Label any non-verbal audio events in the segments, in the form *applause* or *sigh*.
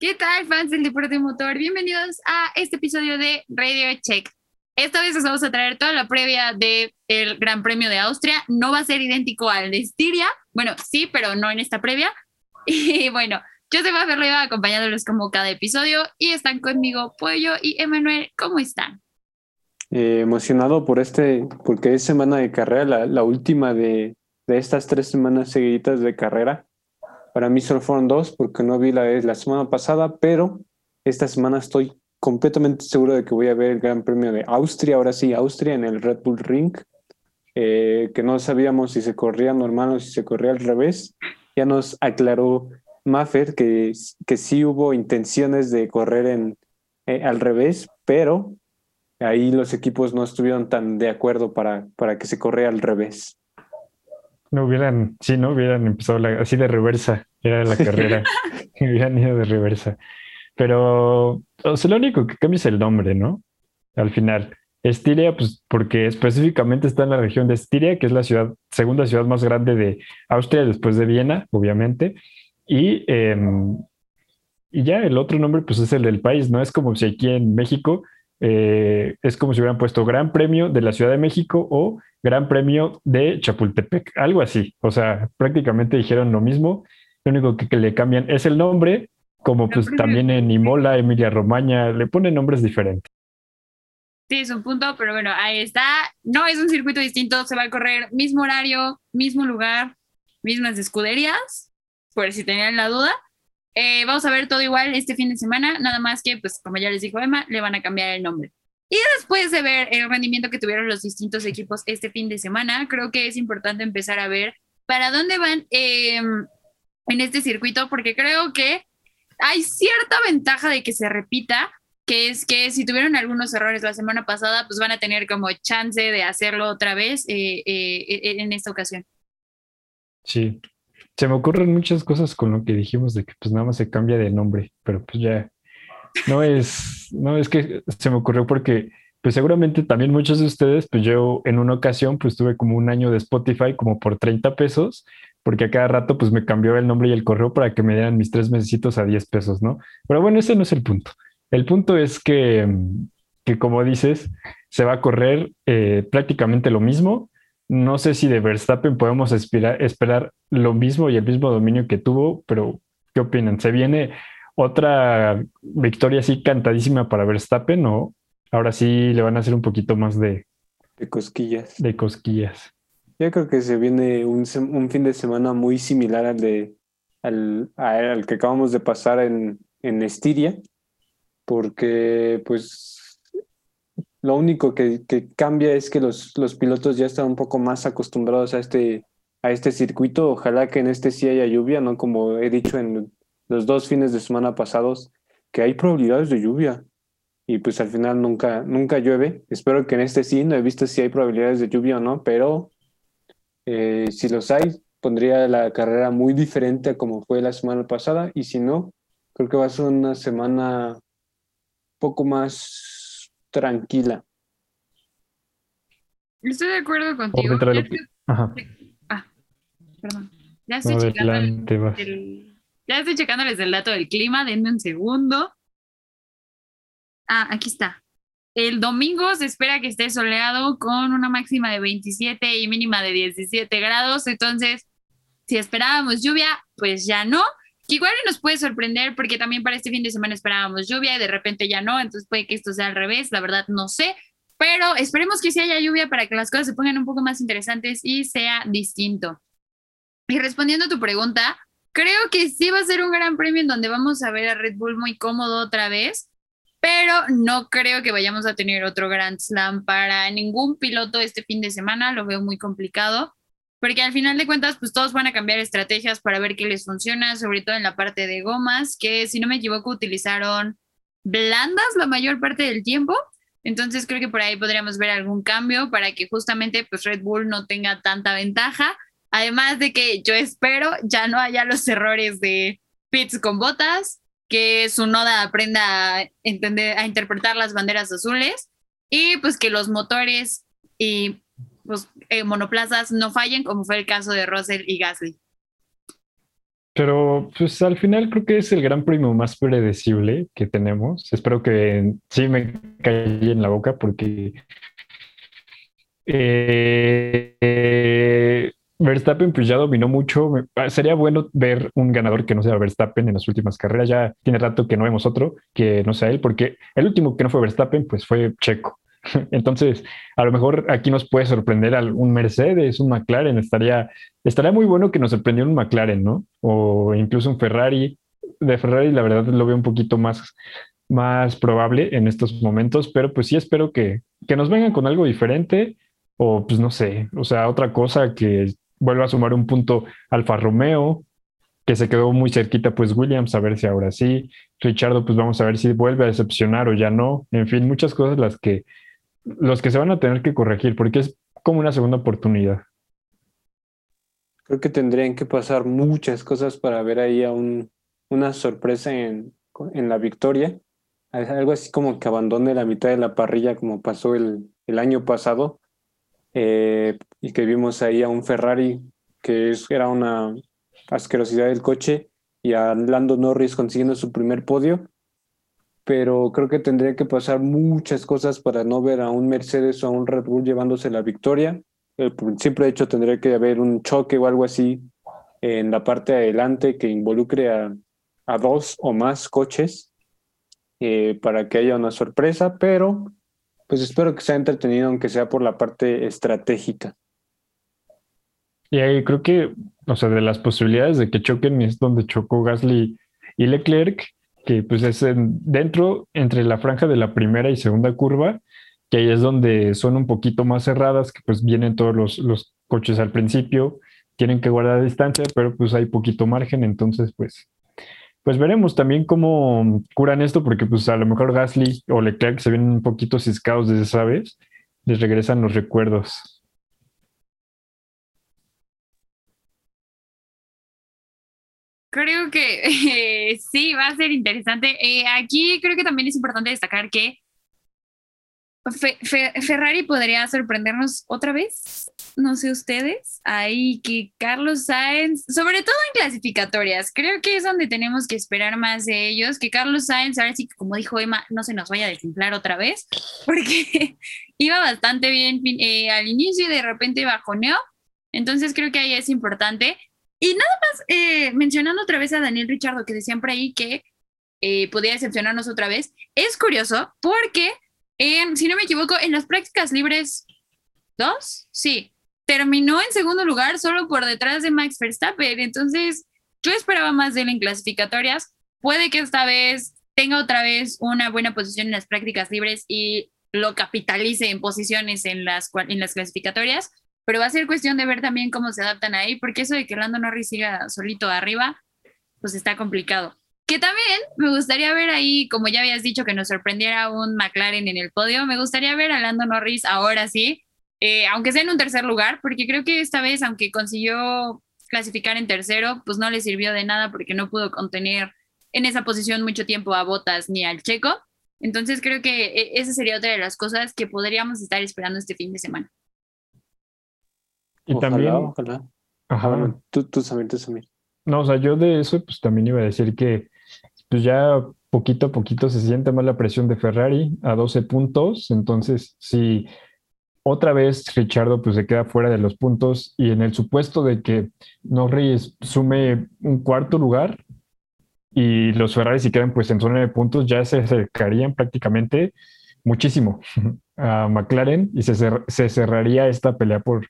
¿Qué tal, fans del deporte motor? Bienvenidos a este episodio de Radio Check. Esta vez os vamos a traer toda la previa del Gran Premio de Austria. No va a ser idéntico al de Estiria. Bueno, sí, pero no en esta previa. *laughs* Y bueno, yo soy Mafer Leiva acompañándolos como cada episodio y están conmigo Pollo y Emanuel. ¿Cómo están? Eh, emocionado por este, porque es semana de carrera, la, la última de, de, estas tres semanas seguiditas de carrera. Para mí solo fueron dos porque no vi la, la semana pasada, pero esta semana estoy completamente seguro de que voy a ver el Gran Premio de Austria, ahora sí, Austria en el Red Bull Ring, eh, que no sabíamos si se corría normal o si se corría al revés. Ya nos aclaró Maffer que, que sí hubo intenciones de correr en, eh, al revés, pero ahí los equipos no estuvieron tan de acuerdo para, para que se corriera al revés. No hubieran, sí, no hubieran empezado así de reversa, era la carrera, *laughs* hubieran ido de reversa. Pero o sea, lo único que cambia es el nombre, ¿no? Al final. Estiria, pues porque específicamente está en la región de Estiria, que es la ciudad, segunda ciudad más grande de Austria después de Viena, obviamente. Y, eh, y ya el otro nombre, pues es el del país, ¿no? Es como si aquí en México eh, es como si hubieran puesto Gran Premio de la Ciudad de México o Gran Premio de Chapultepec, algo así. O sea, prácticamente dijeron lo mismo. Lo único que, que le cambian es el nombre como pues también en Imola, Emilia Romagna, le ponen nombres diferentes. Sí, es un punto, pero bueno, ahí está. No es un circuito distinto, se va a correr mismo horario, mismo lugar, mismas escuderías, por si tenían la duda. Eh, vamos a ver todo igual este fin de semana, nada más que, pues como ya les dijo Emma, le van a cambiar el nombre. Y después de ver el rendimiento que tuvieron los distintos equipos este fin de semana, creo que es importante empezar a ver para dónde van eh, en este circuito, porque creo que hay cierta ventaja de que se repita, que es que si tuvieron algunos errores la semana pasada, pues van a tener como chance de hacerlo otra vez eh, eh, en esta ocasión. Sí, se me ocurren muchas cosas con lo que dijimos de que pues nada más se cambia de nombre, pero pues ya no es, no es que se me ocurrió porque pues seguramente también muchos de ustedes, pues yo en una ocasión pues tuve como un año de Spotify como por 30 pesos porque a cada rato pues me cambió el nombre y el correo para que me dieran mis tres mesecitos a 10 pesos, ¿no? Pero bueno, ese no es el punto. El punto es que, que como dices, se va a correr eh, prácticamente lo mismo. No sé si de Verstappen podemos esperar, esperar lo mismo y el mismo dominio que tuvo, pero ¿qué opinan? ¿Se viene otra victoria así cantadísima para Verstappen o ahora sí le van a hacer un poquito más de... De cosquillas. De cosquillas. Yo creo que se viene un, un fin de semana muy similar al de al, al que acabamos de pasar en, en Estiria, porque pues lo único que, cambia es que los, los pilotos ya están un poco más acostumbrados a este, a este circuito. Ojalá que en este sí haya lluvia, ¿no? Como he dicho en los dos fines de semana pasados, que hay probabilidades de lluvia. Y pues al final nunca, nunca llueve. Espero que en este sí, no he visto si hay probabilidades de lluvia o no, pero eh, si los hay, pondría la carrera muy diferente a como fue la semana pasada y si no, creo que va a ser una semana poco más tranquila. Estoy de acuerdo contigo. Ya estoy... Ah, perdón. Ya estoy, checando el, ya estoy checándoles el dato del clima, denme un segundo. Ah, aquí está. El domingo se espera que esté soleado con una máxima de 27 y mínima de 17 grados. Entonces, si esperábamos lluvia, pues ya no. Que igual nos puede sorprender porque también para este fin de semana esperábamos lluvia y de repente ya no. Entonces puede que esto sea al revés. La verdad, no sé. Pero esperemos que sí haya lluvia para que las cosas se pongan un poco más interesantes y sea distinto. Y respondiendo a tu pregunta, creo que sí va a ser un gran premio en donde vamos a ver a Red Bull muy cómodo otra vez pero no creo que vayamos a tener otro Grand Slam para ningún piloto este fin de semana, lo veo muy complicado, porque al final de cuentas, pues todos van a cambiar estrategias para ver qué les funciona, sobre todo en la parte de gomas, que si no me equivoco utilizaron blandas la mayor parte del tiempo, entonces creo que por ahí podríamos ver algún cambio para que justamente pues Red Bull no tenga tanta ventaja, además de que yo espero ya no haya los errores de pits con botas, que su noda aprenda a entender, a interpretar las banderas azules y pues que los motores y pues, eh, monoplazas no fallen, como fue el caso de Russell y Gasly. Pero pues al final creo que es el gran premio más predecible que tenemos. Espero que sí me calle en la boca porque eh, Verstappen pues ya dominó mucho. Sería bueno ver un ganador que no sea Verstappen en las últimas carreras. Ya tiene rato que no vemos otro que no sea él, porque el último que no fue Verstappen pues fue Checo. *laughs* Entonces, a lo mejor aquí nos puede sorprender un Mercedes, un McLaren. Estaría, estaría muy bueno que nos sorprendiera un McLaren, ¿no? O incluso un Ferrari. De Ferrari, la verdad, lo veo un poquito más, más probable en estos momentos, pero pues sí espero que, que nos vengan con algo diferente o pues no sé, o sea, otra cosa que vuelva a sumar un punto Alfa Romeo, que se quedó muy cerquita, pues Williams, a ver si ahora sí. Richardo, pues vamos a ver si vuelve a decepcionar o ya no. En fin, muchas cosas las que los que se van a tener que corregir, porque es como una segunda oportunidad. Creo que tendrían que pasar muchas cosas para ver ahí a un, una sorpresa en, la victoria. Algo así como que abandone la mitad de la parrilla como pasó el, el año pasado. Eh, y que vimos ahí a un Ferrari que era una asquerosidad del coche y a Lando Norris consiguiendo su primer podio pero creo que tendría que pasar muchas cosas para no ver a un Mercedes o a un Red Bull llevándose la victoria. El simple hecho tendría que haber un choque o algo así en la parte de adelante que involucre a, a dos o más coches eh, para que haya una sorpresa, pero pues espero que sea entretenido, aunque sea por la parte estratégica. Y ahí creo que, o sea, de las posibilidades de que choquen es donde chocó Gasly y Leclerc, que pues es dentro entre la franja de la primera y segunda curva, que ahí es donde son un poquito más cerradas, que pues vienen todos los, los coches al principio, tienen que guardar distancia, pero pues hay poquito margen, entonces pues pues veremos también cómo curan esto, porque pues a lo mejor Gasly o Leclerc se ven un poquito ciscados desde esa les regresan los recuerdos. Creo que *laughs* eh, sí, va a ser interesante. Eh, aquí creo que también es importante destacar que Ferrari podría sorprendernos otra vez, no sé ustedes, ahí que Carlos Sainz, sobre todo en clasificatorias, creo que es donde tenemos que esperar más de ellos, que Carlos Sainz, ahora sí que como dijo Emma, no se nos vaya a desinflar otra vez, *laughs* porque *laughs* iba bastante bien eh, al inicio y de repente bajoneó, entonces creo que ahí es importante. Y nada más, eh, mencionando otra vez a Daniel Richardo, que decían por ahí que eh, podía decepcionarnos otra vez, es curioso porque, si no me equivoco, en las prácticas libres dos, sí, terminó en segundo lugar solo por detrás de Max Verstappen. Entonces, yo esperaba más de él en clasificatorias. Puede que esta vez tenga otra vez una buena posición en las prácticas libres y lo capitalice en posiciones en las, en las clasificatorias, pero va a ser cuestión de ver también cómo se adaptan ahí, porque eso de que Lando Norris siga solito arriba, pues está complicado. Que también me gustaría ver ahí, como ya habías dicho, que nos sorprendiera un McLaren en el podio, me gustaría ver a Lando Norris ahora sí, eh, aunque sea en un tercer lugar, porque creo que esta vez, aunque consiguió clasificar en tercero, pues no le sirvió de nada porque no pudo contener en esa posición mucho tiempo a Botas ni al Checo. Entonces creo que eh, esa sería otra de las cosas que podríamos estar esperando este fin de semana. Y también. Ojalá. Ajá. tú, tú también, tú también. No, o sea, yo de eso, pues también iba a decir que, pues ya poquito a poquito se siente más la presión de Ferrari a 12 puntos. Entonces, si otra vez Richardo pues se queda fuera de los puntos y en el supuesto de que Norris sume un cuarto lugar y los Ferrari si quedan pues en zona de puntos, ya se acercarían prácticamente muchísimo *laughs* a McLaren y se, se cerraría esta pelea por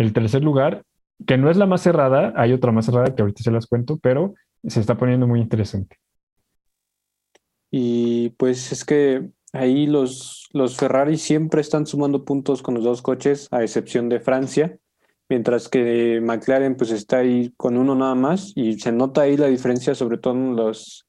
el tercer lugar, que no es la más cerrada, hay otra más cerrada que ahorita se las cuento, pero se está poniendo muy interesante. Y pues es que ahí los, los Ferrari siempre están sumando puntos con los dos coches, a excepción de Francia, mientras que McLaren pues está ahí con uno nada más y se nota ahí la diferencia sobre todo en, los,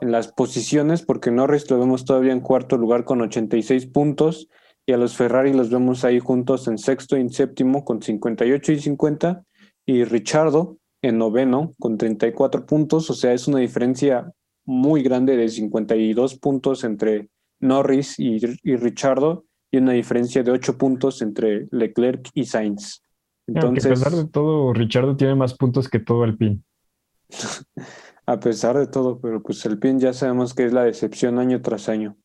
en las posiciones, porque Norris lo vemos todavía en cuarto lugar con 86 puntos y a los Ferrari los vemos ahí juntos en sexto y en séptimo con 58 y 50 y Richardo en noveno con 34 puntos, o sea, es una diferencia muy grande de 52 puntos entre Norris y, y Richardo y una diferencia de 8 puntos entre Leclerc y Sainz. Entonces, a pesar de todo, Richardo tiene más puntos que todo Alpine. *laughs* a pesar de todo, pero pues el PIN ya sabemos que es la decepción año tras año.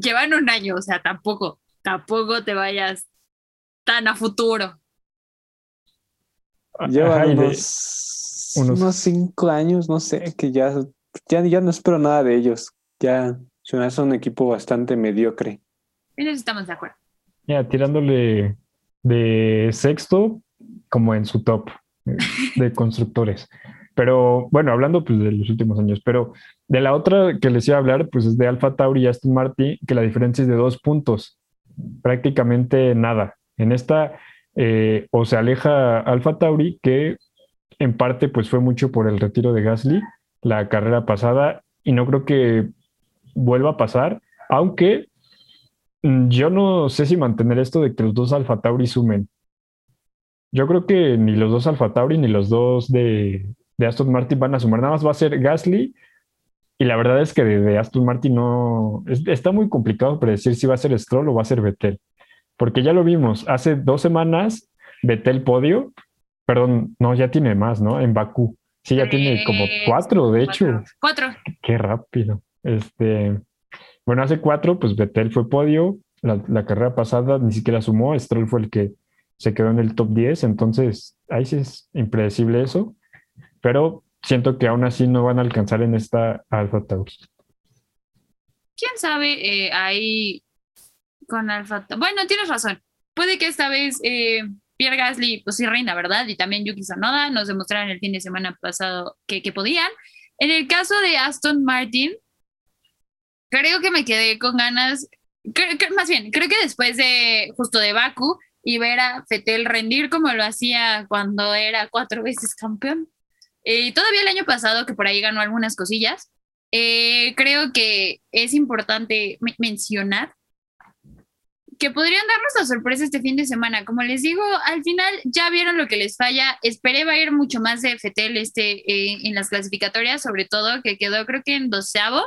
Llevan un año, o sea, tampoco, tampoco te vayas tan a futuro. Llevan unos, unos, cinco años, no sé, que ya, ya, ya no espero nada de ellos. Ya se hace un equipo bastante mediocre. En eso estamos de acuerdo. Ya, tirándole de sexto como en su top de constructores. *laughs* Pero bueno, hablando pues, de los últimos años, pero de la otra que les iba a hablar, pues es de Alfa Tauri y Aston Martin, que la diferencia es de dos puntos, prácticamente nada. En esta eh, o se aleja Alfa Tauri, que en parte pues fue mucho por el retiro de Gasly la carrera pasada y no creo que vuelva a pasar, aunque mm, yo no sé si mantener esto de que los dos Alfa Tauri sumen. Yo creo que ni los dos Alfa Tauri ni los dos de, Aston Martin van a sumar. Nada más va a ser Gasly. Y la verdad es que de, Aston Martin no. está muy complicado predecir si va a ser Stroll o va a ser Vettel. Porque ya lo vimos. Hace dos semanas, Vettel podio. Perdón, no, ya tiene más, ¿no? En Bakú. Sí, ya tiene como cuatro, de hecho. Cuatro. Qué rápido. Este. Bueno, hace cuatro, pues Vettel fue podio. La, la carrera pasada ni siquiera sumó. Stroll fue el que se quedó en el top 10, entonces ahí sí es impredecible eso, pero siento que aún así no van a alcanzar en esta Alpha Tauri. ¿Quién sabe eh, ahí con Alpha Bueno, tienes razón. Puede que esta vez eh, Pierre Gasly, pues sí reina, ¿verdad? Y también Yuki Tsunoda nos demostraron el fin de semana pasado que, que podían. En el caso de Aston Martin, creo que me quedé con ganas, más bien, creo que después de justo de Baku, y ver a Fetel rendir como lo hacía cuando era cuatro veces campeón. Eh, todavía el año pasado, que por ahí ganó algunas cosillas, eh, creo que es importante mencionar que podrían darnos la sorpresa este fin de semana. Como les digo, al final ya vieron lo que les falla. Esperé va a ir mucho más de Fetel este, eh, en las clasificatorias, sobre todo que quedó creo que en doceavo.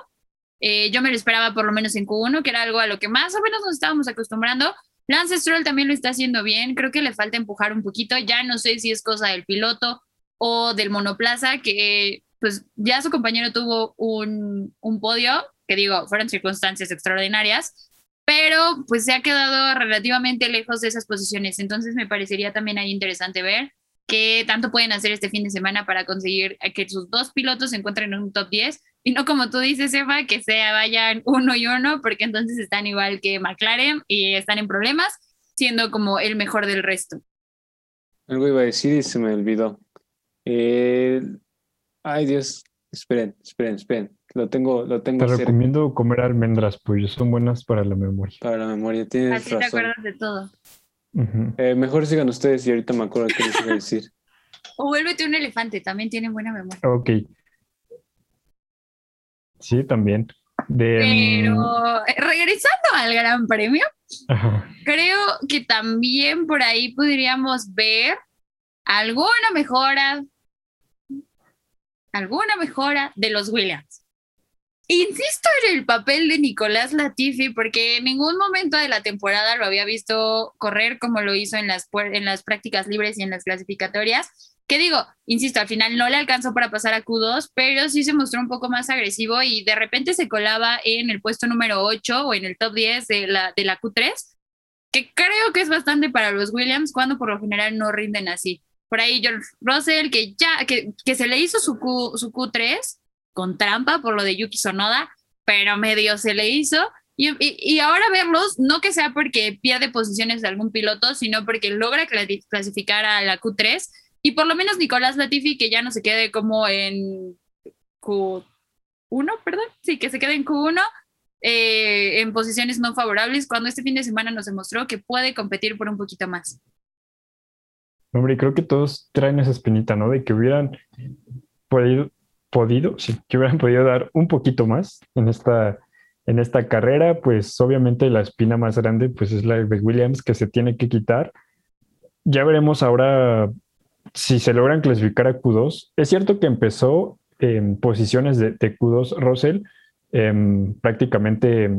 yo me lo esperaba por lo menos en Q1, que era algo a lo que más o menos nos estábamos acostumbrando. Lance Stroll también lo está haciendo bien, creo que le falta empujar un poquito, ya no sé si es cosa del piloto o del monoplaza, que pues ya su compañero tuvo un, un podio, que digo, fueron circunstancias extraordinarias, pero pues se ha quedado relativamente lejos de esas posiciones, entonces me parecería también ahí interesante ver qué tanto pueden hacer este fin de semana para conseguir que sus dos pilotos se encuentren en un top 10 y no como tú dices, Eva, que se vayan uno y uno, porque entonces están igual que McLaren y están en problemas, siendo como el mejor del resto. Algo iba a decir y se me olvidó. Ay, Dios, esperen, esperen, esperen. Lo tengo, lo tengo. Te recomiendo comer almendras, pues son buenas para la memoria. Para la memoria, tienes Así te acuerdas de todo. Eh, mejor sigan ustedes y ahorita me acuerdo qué les iba a decir. *laughs* O vuélvete un elefante, también tienen buena memoria. Ok. Sí, también. Pero mm, eh, regresando al Gran Premio, creo que también por ahí podríamos ver alguna mejora, alguna mejora de los Williams. Insisto en el papel de Nicolás Latifi porque en ningún momento de la temporada lo había visto correr como lo hizo en las, en las prácticas libres y en las clasificatorias que digo, insisto, al final no le alcanzó para pasar a Q2, pero sí se mostró un poco más agresivo y de repente se colaba en el puesto número 8 o en el top 10 de la, de la Q3, que creo que es bastante para los Williams cuando por lo general no rinden así. Por ahí George Russell, que ya, que, se le hizo su, Q, su Q3 con trampa por lo de Yuki Sonoda, pero medio se le hizo. Y, y, y, ahora verlos, no que sea porque pierde posiciones de algún piloto, sino porque logra clasificar a la Q3 y por lo menos Nicolás Latifi, que ya no se quede como en Q1, perdón, sí, que se quede en Q1 eh, en posiciones no favorables, cuando este fin de semana nos demostró que puede competir por un poquito más. Hombre, creo que todos traen esa espinita, ¿no? De que hubieran podido, podido, sí, que hubieran podido dar un poquito más en esta, en esta carrera, pues obviamente la espina más grande pues es la de Williams que se tiene que quitar. Ya veremos ahora si se logran clasificar a Q2, es cierto que empezó en posiciones de, Q2 Russell em, prácticamente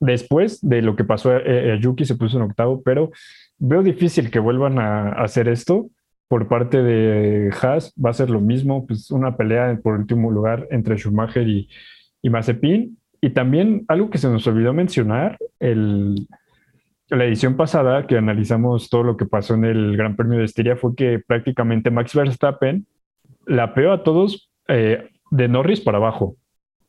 después de lo que pasó a, Yuki, se puso en octavo, pero veo difícil que vuelvan a, hacer esto por parte de Haas va a ser lo mismo, pues una pelea por último lugar entre Schumacher y, y Mazepin. Y también algo que se nos olvidó mencionar, la edición pasada que analizamos todo lo que pasó en el Gran Premio de Estiria fue que prácticamente Max Verstappen la peó a todos eh, de Norris para abajo.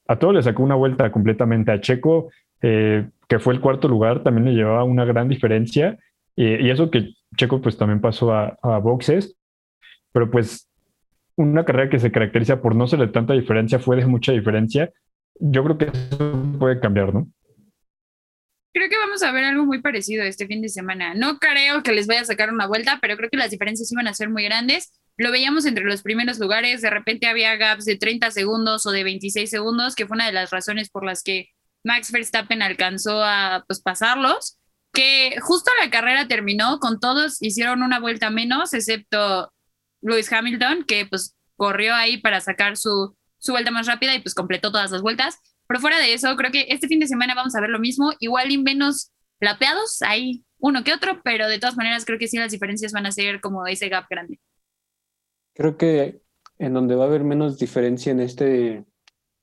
A todos le sacó una vuelta completamente a Checo, eh, que fue el cuarto lugar, también le llevaba una gran diferencia. y eso que Checo pues también pasó a, a, boxes, pero pues una carrera que se caracteriza por no ser de tanta diferencia, fue de mucha diferencia. Yo creo que eso puede cambiar, ¿no? Creo que vamos a ver algo muy parecido este fin de semana. No creo que les vaya a sacar una vuelta, pero creo que las diferencias iban a ser muy grandes. Lo veíamos entre los primeros lugares, de repente había gaps de 30 segundos o de 26 segundos, que fue una de las razones por las que Max Verstappen alcanzó a pues, pasarlos, que justo la carrera terminó con todos, hicieron una vuelta menos, excepto Lewis Hamilton, que pues corrió ahí para sacar su, su vuelta más rápida y pues completó todas las vueltas. Pero fuera de eso, creo que este fin de semana vamos a ver lo mismo, igual y menos lapeados, hay uno que otro, pero de todas maneras creo que sí las diferencias van a ser como ese gap grande. Creo que en donde va a haber menos diferencia en este,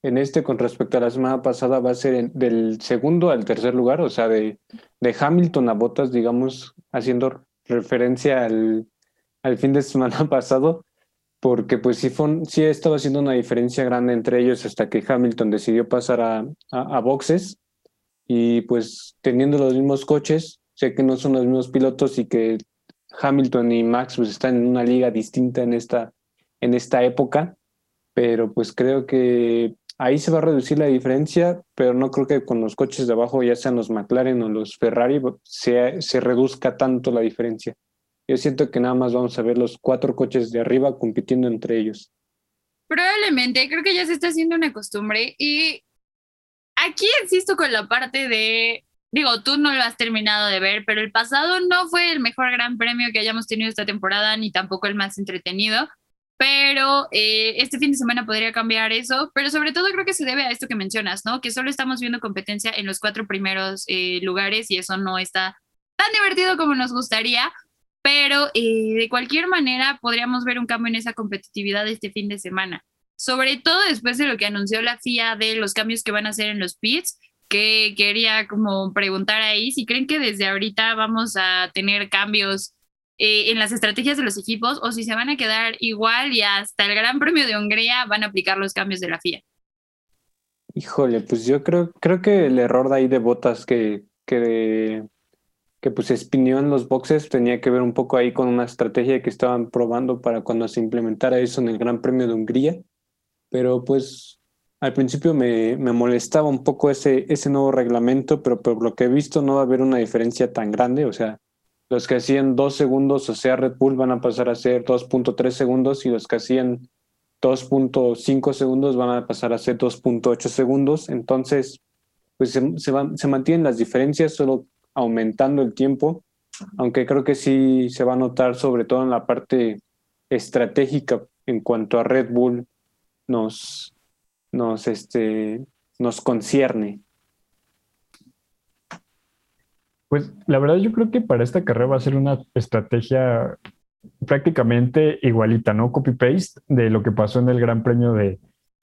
en este con respecto a la semana pasada va a ser del segundo al tercer lugar, o sea, de, de Hamilton a Bottas, digamos, haciendo referencia al, al fin de semana *laughs* pasado porque pues sí, fue, sí estaba haciendo una diferencia grande entre ellos hasta que Hamilton decidió pasar a, a, boxes. Y pues teniendo los mismos coches, sé que no son los mismos pilotos y que Hamilton y Max pues están en una liga distinta en esta, en esta época, pero pues creo que ahí se va a reducir la diferencia, pero no creo que con los coches de abajo, ya sean los McLaren o los Ferrari, se, se reduzca tanto la diferencia. Yo siento que nada más vamos a ver los cuatro coches de arriba compitiendo entre ellos. Probablemente, creo que ya se está haciendo una costumbre y aquí insisto con la parte de, digo, tú no lo has terminado de ver, pero el pasado no fue el mejor gran premio que hayamos tenido esta temporada, ni tampoco el más entretenido, pero eh, este fin de semana podría cambiar eso, pero sobre todo creo que se debe a esto que mencionas, ¿no? Que solo estamos viendo competencia en los cuatro primeros eh, lugares y eso no está tan divertido como nos gustaría, pero eh, de cualquier manera podríamos ver un cambio en esa competitividad este fin de semana, sobre todo después de lo que anunció la FIA de los cambios que van a hacer en los pits, que quería como preguntar ahí si creen que desde ahorita vamos a tener cambios eh, en las estrategias de los equipos o si se van a quedar igual y hasta el Gran Premio de Hungría van a aplicar los cambios de la FIA. Híjole, pues yo creo, creo que el error de ahí de botas que, que que pues espinió en los boxes tenía que ver un poco ahí con una estrategia que estaban probando para cuando se implementara eso en el Gran Premio de Hungría, pero pues al principio me, me molestaba un poco ese, ese nuevo reglamento, pero por lo que he visto no va a haber una diferencia tan grande, o sea, los que hacían dos segundos, o sea, Red Bull van a pasar a ser 2.3 segundos y los que hacían 2.5 segundos van a pasar a ser 2.8 segundos, entonces pues se, se, van, se mantienen las diferencias, solo aumentando el tiempo, aunque creo que sí se va a notar sobre todo en la parte estratégica en cuanto a Red Bull nos, nos, este, nos concierne. Pues la verdad yo creo que para esta carrera va a ser una estrategia prácticamente igualita, ¿no? Copy-paste de lo que pasó en el Gran Premio de,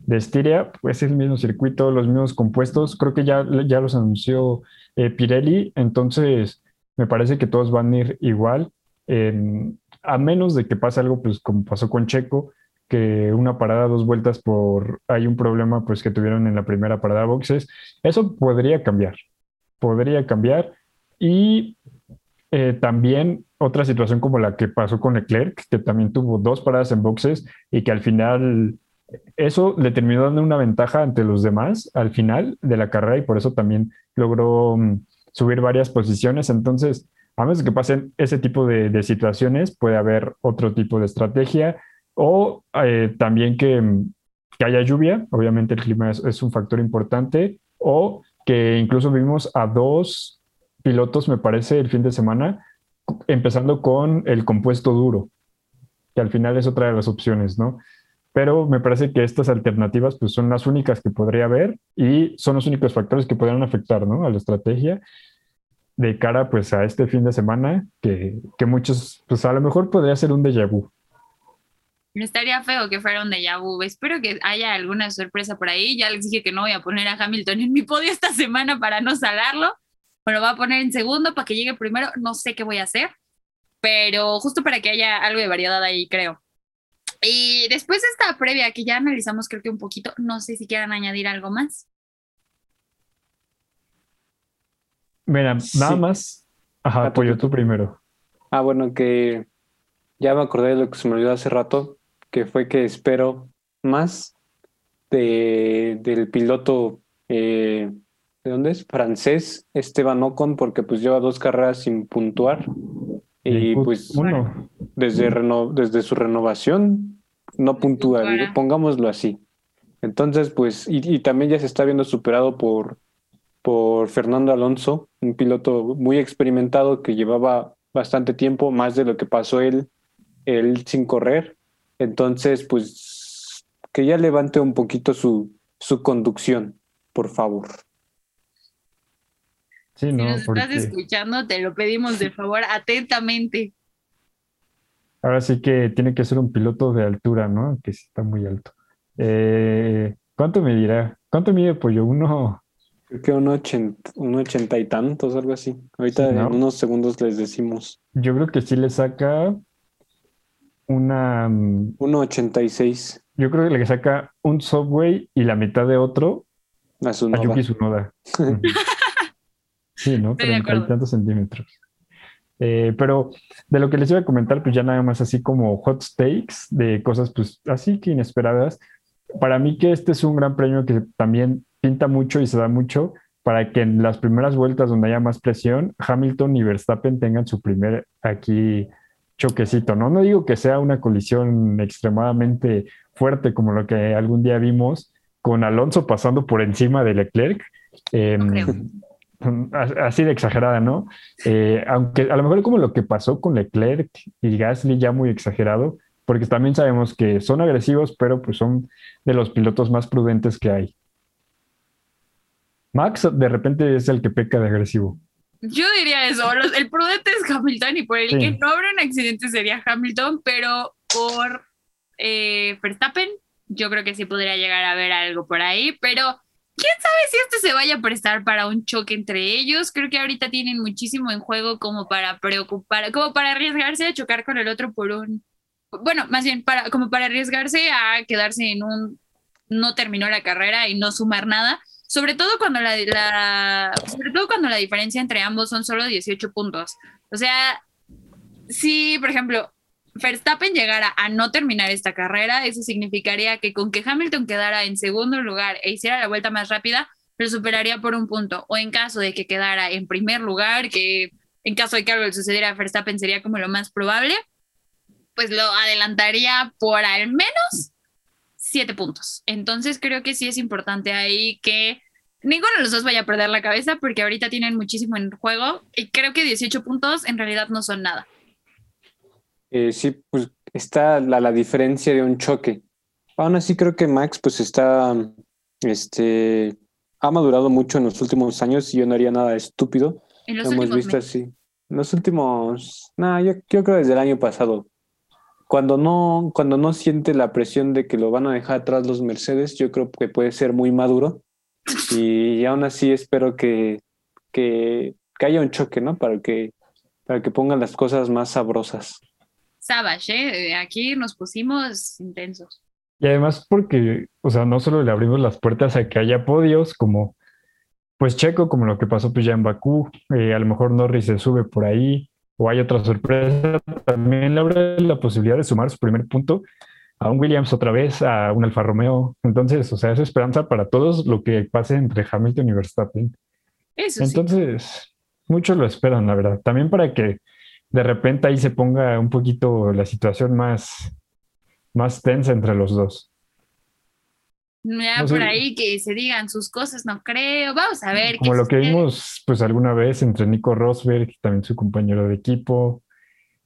Estiria, pues es el mismo circuito, los mismos compuestos, creo que ya, ya los anunció eh, Pirelli, entonces me parece que todos van a ir igual, a menos de que pase algo, pues como pasó con Checo, que una parada, dos vueltas por, hay un problema pues que tuvieron en la primera parada de boxes, eso podría cambiar, podría cambiar y eh, también otra situación como la que pasó con Leclerc, que también tuvo dos paradas en boxes y que al final eso le terminó dando una ventaja ante los demás al final de la carrera y por eso también logró mm, subir varias posiciones. Entonces, a menos que pasen ese tipo de, situaciones, puede haber otro tipo de estrategia o eh, también mm, que, haya lluvia. Obviamente el clima es, un factor importante o que incluso vimos a dos pilotos, me parece, el fin de semana, empezando con el compuesto duro, que al final es otra de las opciones, ¿no? pero me parece que estas alternativas pues, son las únicas que podría haber y son los únicos factores que podrían afectar ¿no? a la estrategia de cara pues, a este fin de semana, que, que muchos, pues a lo mejor podría ser un déjà vu, Estaría feo que fuera un déjà vu. Espero que haya alguna sorpresa por ahí. Ya les dije que no voy a poner a Hamilton en mi podio esta semana para no salarlo. Me lo voy a poner en segundo para que llegue primero. No sé qué voy a hacer, pero justo para que haya algo de variedad ahí, creo. Y después de esta previa que ya analizamos, creo que un poquito, no sé si quieran añadir algo más. Mira, nada más. Ajá, apoyo tú primero. Ah, bueno, que ya me acordé de lo que se me olvidó hace rato, que fue que espero más de, del piloto, eh, ¿de dónde es? Francés, Esteban Ocon, porque pues lleva dos carreras sin puntuar. Y pues desde, desde su renovación no puntúa, pongámoslo así. Entonces, pues, y, y, también ya se está viendo superado por, por Fernando Alonso, un piloto muy experimentado que llevaba bastante tiempo, más de lo que pasó él, él sin correr. Entonces, pues, que ya levante un poquito su, su conducción, por favor. Sí, no, si nos estás escuchando, te lo pedimos de favor atentamente. Ahora sí que tiene que ser un piloto de altura, ¿no? Que está muy alto. Eh, ¿Cuánto me dirá? ¿Cuánto mide Pollo? Uno. Creo que uno ochenta, uno ochenta y tantos, algo así. Ahorita en unos segundos les decimos. Yo creo que sí le saca una. Mm, uno ochenta y seis. Yo creo que le saca un Subway y la mitad de otro a, su a Yuki Tsunoda. *laughs* Sí, ¿no? Treinta y tantos centímetros. Eh, pero de lo que les iba a comentar, pues ya nada más así como hot takes de cosas pues así que inesperadas. Para mí que este es un gran premio que también pinta mucho y se da mucho para que en las primeras vueltas donde haya más presión, Hamilton y Verstappen tengan su primer aquí choquecito, ¿no? No digo que sea una colisión extremadamente fuerte como lo que algún día vimos con Alonso pasando por encima de Leclerc. Eh, *laughs* así de exagerada, ¿no? Eh, aunque a lo mejor como lo que pasó con Leclerc y Gasly ya muy exagerado, porque también sabemos que son agresivos, pero pues son de los pilotos más prudentes que hay. Max de repente es el que peca de agresivo. Yo diría eso, el prudente es Hamilton y por el que no habrá un accidente sería Hamilton, pero por eh, Verstappen yo creo que sí podría llegar a haber algo por ahí, pero quién sabe si esto se vaya a prestar para un choque entre ellos. Creo que ahorita tienen muchísimo en juego como para preocupar, como para arriesgarse a chocar con el otro por un, bueno, más bien para, como para arriesgarse a quedarse en un, no terminó la carrera y no sumar nada. Sobre todo cuando la, sobre todo cuando la diferencia entre ambos son solo 18 puntos. O sea, si, por ejemplo, Verstappen llegara a no terminar esta carrera, eso significaría que con que Hamilton quedara en segundo lugar e hiciera la vuelta más rápida, lo superaría por un punto. O en caso de que quedara en primer lugar, que en caso de que algo le sucediera a Verstappen sería como lo más probable, pues lo adelantaría por al menos siete puntos. Entonces creo que sí es importante ahí que ninguno de los dos vaya a perder la cabeza porque ahorita tienen muchísimo en juego y creo que 18 puntos en realidad no son nada. Eh, sí, pues está la, la, diferencia de un choque. Aún así creo que Max pues está, este, ha madurado mucho en los últimos años y yo no haría nada estúpido. En los Lo hemos visto así. En los últimos, nada, yo, yo creo desde el año pasado. Cuando no, cuando no siente la presión de que lo van a dejar atrás los Mercedes, yo creo que puede ser muy maduro. *laughs* Y, aún así espero que, que, que haya un choque, ¿no? Para que, para que pongan las cosas más sabrosas. Savage, ¿eh? Aquí nos pusimos intensos. Y además porque, o sea, no solo le abrimos las puertas a que haya podios como, pues Checo, como lo que pasó pues ya en Bakú, eh, a lo mejor Norris se sube por ahí, o hay otra sorpresa, también le abre la posibilidad de sumar su primer punto a un Williams otra vez, a un Alfa Romeo. Entonces, o sea, es esperanza para todos lo que pase entre Hamilton y Verstappen. Eso Entonces, muchos lo esperan, la verdad. También para que de repente ahí se ponga un poquito la situación más, más tensa entre los dos. Ya por ahí que se digan sus cosas, no creo. Vamos a ver. Como lo que vimos, pues alguna vez entre Nico Rosberg, también su compañero de equipo,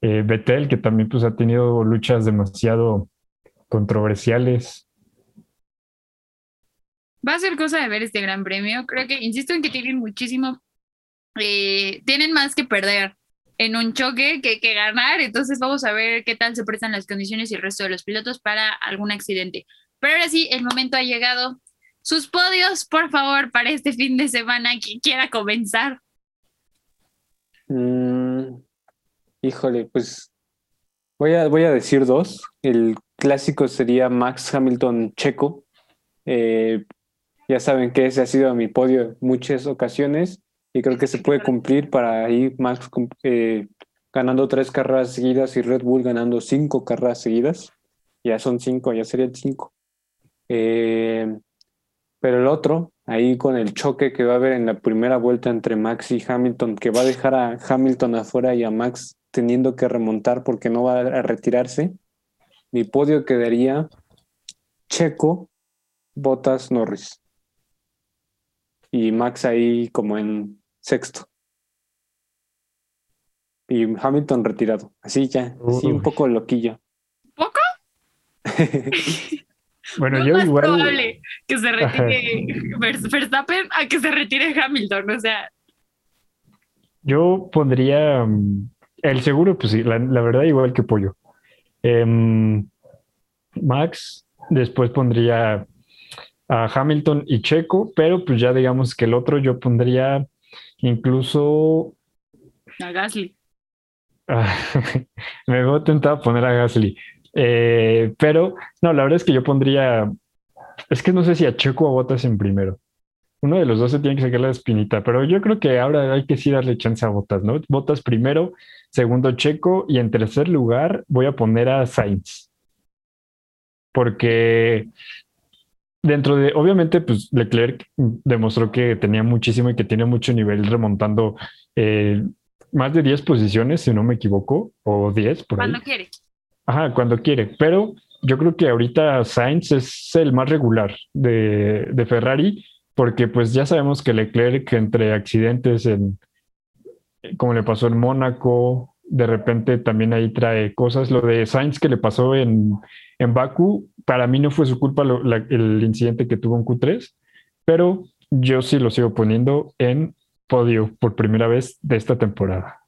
eh, Betel, que también pues ha tenido luchas demasiado controversiales. Va a ser cosa de ver este gran premio. Creo que, insisto en que tienen muchísimo, eh, tienen más que perder en un choque que que ganar, entonces vamos a ver qué tal se prestan las condiciones y el resto de los pilotos para algún accidente. Pero ahora sí, el momento ha llegado. Sus podios, por favor, para este fin de semana, quien quiera comenzar. Mm, híjole, pues voy a, voy a decir dos. El clásico sería Max Hamilton Checo. Eh, ya saben que ese ha sido mi podio en muchas ocasiones y creo que se puede cumplir para ir Max eh, ganando tres carreras seguidas y Red Bull ganando cinco carreras seguidas. Ya son cinco, ya serían cinco. Eh, pero el otro, ahí con el choque que va a haber en la primera vuelta entre Max y Hamilton, que va a dejar a Hamilton afuera y a Max teniendo que remontar porque no va a retirarse, mi podio quedaría Checo, Botas, Norris. Y Max ahí como en sexto. Y Hamilton retirado. Así ya, así un poco loquillo. ¿Poco? *laughs* Bueno, yo igual. probable que se retire Verstappen a que se retire Hamilton, o sea. Yo pondría mm, el seguro, pues sí, la, verdad, igual que Pollo. Em, Max, después pondría a Hamilton y Checo, pero pues ya digamos que el otro yo pondría incluso. A Gasly. *laughs* me veo tentado poner a Gasly. Eh, pero no, la verdad es que yo pondría, es que no sé si a Checo o a Botas en primero. Uno de los dos se tiene que sacar la espinita, pero yo creo que ahora hay que sí darle chance a Botas, ¿no? Botas primero, segundo Checo y en tercer lugar voy a poner a Sainz. Porque dentro de, obviamente, pues Leclerc demostró que tenía muchísimo y que tiene mucho nivel remontando eh, más de 10 posiciones, si no me equivoco, o 10 por Cuando quiere. Ajá, cuando quiere. Pero yo creo que ahorita Sainz es el más regular de, Ferrari, porque pues ya sabemos que Leclerc entre accidentes en, como le pasó en Mónaco, de repente también ahí trae cosas. Lo de Sainz que le pasó en, en Baku, para mí no fue su culpa el incidente que tuvo en Q3, pero yo sí lo sigo poniendo en podio por primera vez de esta temporada.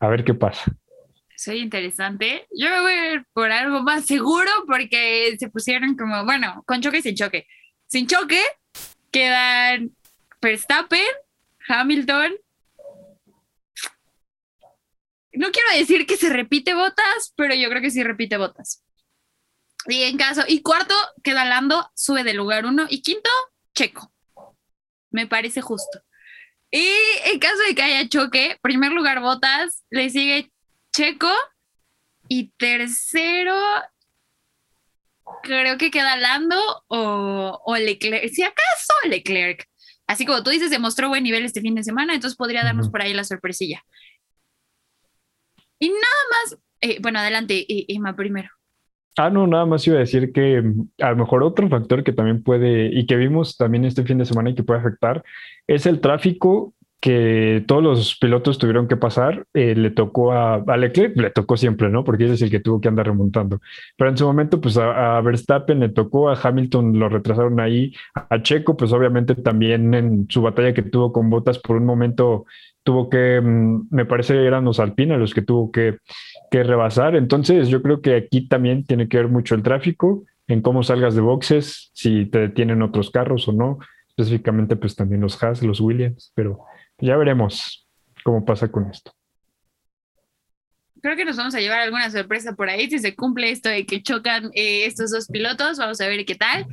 A ver qué pasa soy interesante. Yo me voy a ir por algo más seguro porque se pusieron como, bueno, con choque y sin choque. Sin choque quedan Verstappen, Hamilton. No quiero decir que se repite botas, pero yo creo que sí repite botas. Y en caso, y cuarto queda Lando, sube del lugar uno. Y quinto, Checo. Me parece justo. Y en caso de que haya choque, primer lugar Botas, le sigue Checo. Y tercero, creo que queda Lando o, Leclerc. Si acaso Leclerc. Así como tú dices, demostró buen nivel este fin de semana, entonces podría darnos por ahí la sorpresilla. Y nada más, eh, bueno, adelante, Emma, primero. Ah, no, nada más iba a decir que mm, a lo mejor otro factor que también puede y que vimos también este fin de semana y que puede afectar es el tráfico que todos los pilotos tuvieron que pasar, eh, le tocó a, Leclerc, le tocó siempre, ¿no? Porque ese es el que tuvo que andar remontando. Pero en su momento, pues a, Verstappen le tocó, a Hamilton lo retrasaron ahí, a Checo, pues obviamente también en su batalla que tuvo con Botas, por un momento tuvo que, mm, me parece eran los Alpina los que tuvo que, que rebasar. Entonces yo creo que aquí también tiene que ver mucho el tráfico, en cómo salgas de boxes, si te detienen otros carros o no, específicamente pues también los Haas, los Williams, pero ya veremos cómo pasa con esto. Creo que nos vamos a llevar alguna sorpresa por ahí si se cumple esto de que chocan eh, estos dos pilotos. Vamos a ver qué tal.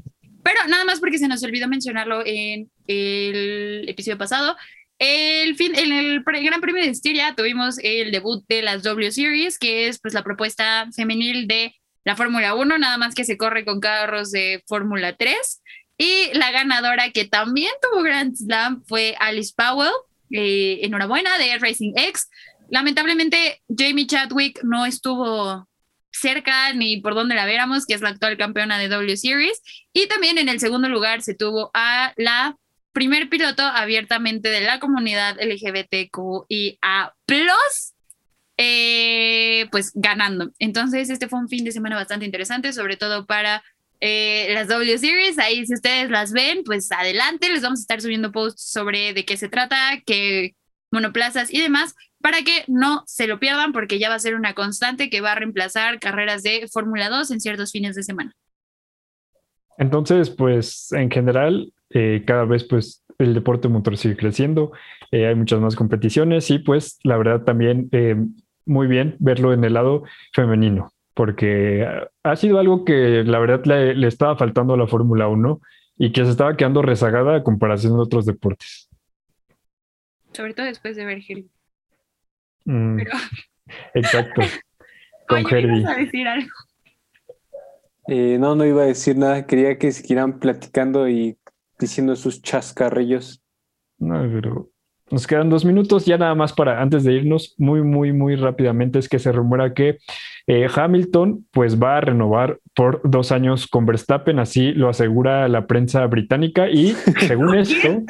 Pero nada más porque se nos olvidó mencionarlo en el episodio pasado. El fin, en el Gran Premio de Estiria tuvimos el debut de las W Series, que es pues la propuesta femenil de la Fórmula 1, nada más que se corre con carros de Fórmula 3. Y la ganadora que también tuvo Grand Slam fue Alice Powell, eh, enhorabuena, de Racing X. Lamentablemente, Jamie Chadwick no estuvo cerca ni por donde la viéramos, que es la actual campeona de W Series. Y también en el segundo lugar se tuvo a la primer piloto abiertamente de la comunidad LGBTQIA+, eh, pues ganando. Entonces, este fue un fin de semana bastante interesante, sobre todo para eh, las W Series. Ahí si ustedes las ven, pues adelante, les vamos a estar subiendo posts sobre de qué se trata, qué monoplazas y demás. para que no se lo pierdan porque ya va a ser una constante que va a reemplazar carreras de Fórmula 2 en ciertos fines de semana. Entonces, pues en general, eh, cada vez pues el deporte motor sigue creciendo, eh, hay muchas más competiciones y pues la verdad también muy bien verlo en el lado femenino, porque ha sido algo que la verdad le, estaba faltando a la Fórmula 1 y que se estaba quedando rezagada a comparación de otros deportes. Sobre todo después de ver Herbie. Mm, *laughs* exacto. *laughs* Con Herbie. A decir algo? Eh, no, no iba a decir nada. Quería que siguieran platicando y diciendo sus chascarrillos. No, pero nos quedan dos minutos. Ya nada más para antes de irnos, muy, muy, muy rápidamente, es que se rumora que eh, Hamilton pues va a renovar por dos años con Verstappen, así lo asegura la prensa británica. Y *laughs* según esto.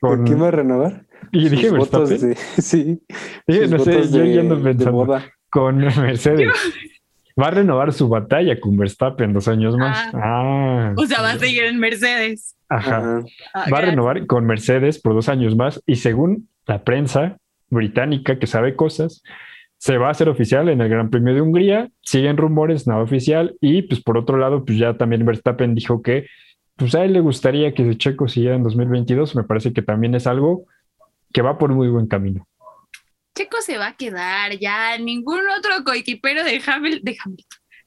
¿Con quién va a renovar? Y dije Verstappen. *laughs* sí. no sé, yo ya ando pensando. Con Mercedes. Va a renovar su batalla con Verstappen dos años más. Ah, o sea, va a seguir en Mercedes. Ajá. Ah, va a renovar con Mercedes por dos años más y según la prensa británica que sabe cosas, se va a hacer oficial en el Gran Premio de Hungría. Siguen rumores, nada oficial. Y pues por otro lado, pues ya también Verstappen dijo que pues a él le gustaría que Checo siguiera en 2022. Me parece que también es algo que va por muy buen camino. Checo se va a quedar ya, ningún otro coequipero de Hamilton,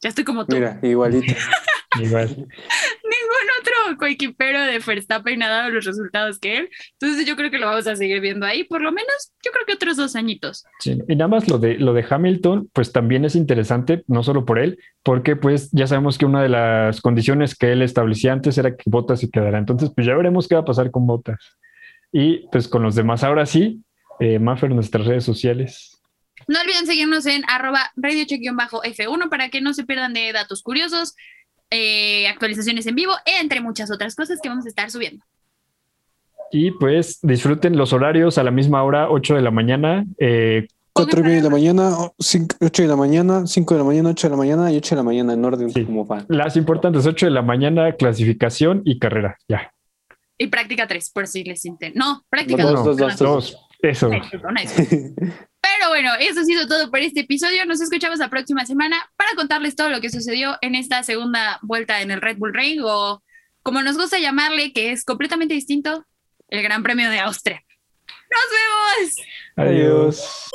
ya estoy como tú. Mira, igualito. *laughs* Igual. Ningún otro coequipero de Verstappen ha dado los resultados que él. Entonces yo creo que lo vamos a seguir viendo ahí, por lo menos yo creo que otros dos añitos. Sí, y nada más lo de, lo de Hamilton, pues también es interesante, no solo por él, porque pues ya sabemos que una de las condiciones que él establecía antes era que Botas se quedara. Entonces pues ya veremos qué va a pasar con Botas. Y pues con los demás ahora sí, eh, Maffer, nuestras redes sociales. No olviden seguirnos en arroba radiocheck-f1 para que no se pierdan de datos curiosos, eh, actualizaciones en vivo, entre muchas otras cosas que vamos a estar subiendo. Y pues disfruten los horarios a la misma hora, 8 de la mañana. Eh, 4 y media de la mañana, 8 de la mañana, 5 de la mañana, 8 de la mañana y 8 de la mañana en orden como van. Las importantes, 8 de la mañana, clasificación y carrera, ya. Y práctica 3, por si les interesa. No, práctica 2. dos, dos. Eso. Pero bueno, eso ha sido todo por este episodio. Nos escuchamos la próxima semana para contarles todo lo que sucedió en esta segunda vuelta en el Red Bull Ring o como nos gusta llamarle, que es completamente distinto, el Gran Premio de Austria. Nos vemos. Adiós.